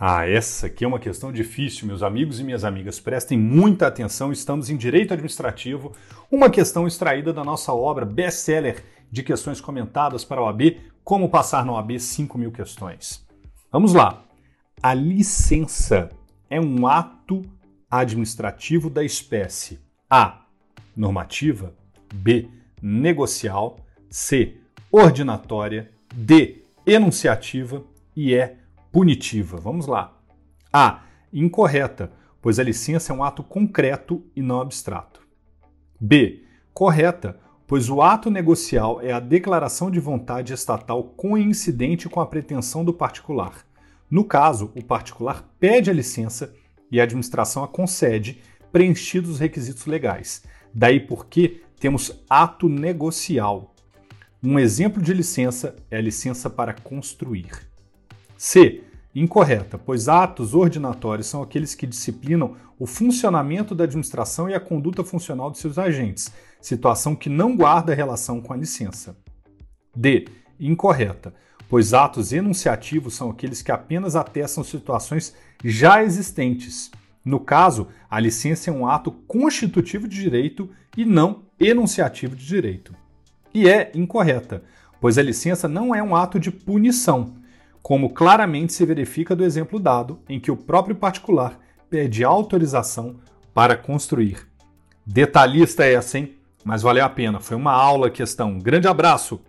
Ah, essa aqui é uma questão difícil, meus amigos e minhas amigas. Prestem muita atenção, estamos em Direito Administrativo, uma questão extraída da nossa obra best-seller de questões comentadas para o AB, Como Passar no AB 5 mil questões. Vamos lá. A licença é um ato administrativo da espécie A. Normativa B. Negocial C. Ordinatória D. Enunciativa e E punitiva. Vamos lá. A. Incorreta, pois a licença é um ato concreto e não abstrato. B. Correta, pois o ato negocial é a declaração de vontade estatal coincidente com a pretensão do particular. No caso, o particular pede a licença e a administração a concede, preenchidos os requisitos legais. Daí porque temos ato negocial. Um exemplo de licença é a licença para construir. C. Incorreta, pois atos ordinatórios são aqueles que disciplinam o funcionamento da administração e a conduta funcional de seus agentes, situação que não guarda relação com a licença. D. Incorreta, pois atos enunciativos são aqueles que apenas atestam situações já existentes. No caso, a licença é um ato constitutivo de direito e não enunciativo de direito. E é incorreta, pois a licença não é um ato de punição como claramente se verifica do exemplo dado, em que o próprio particular pede autorização para construir. Detalhista essa, hein? Mas valeu a pena. Foi uma aula questão. Um grande abraço!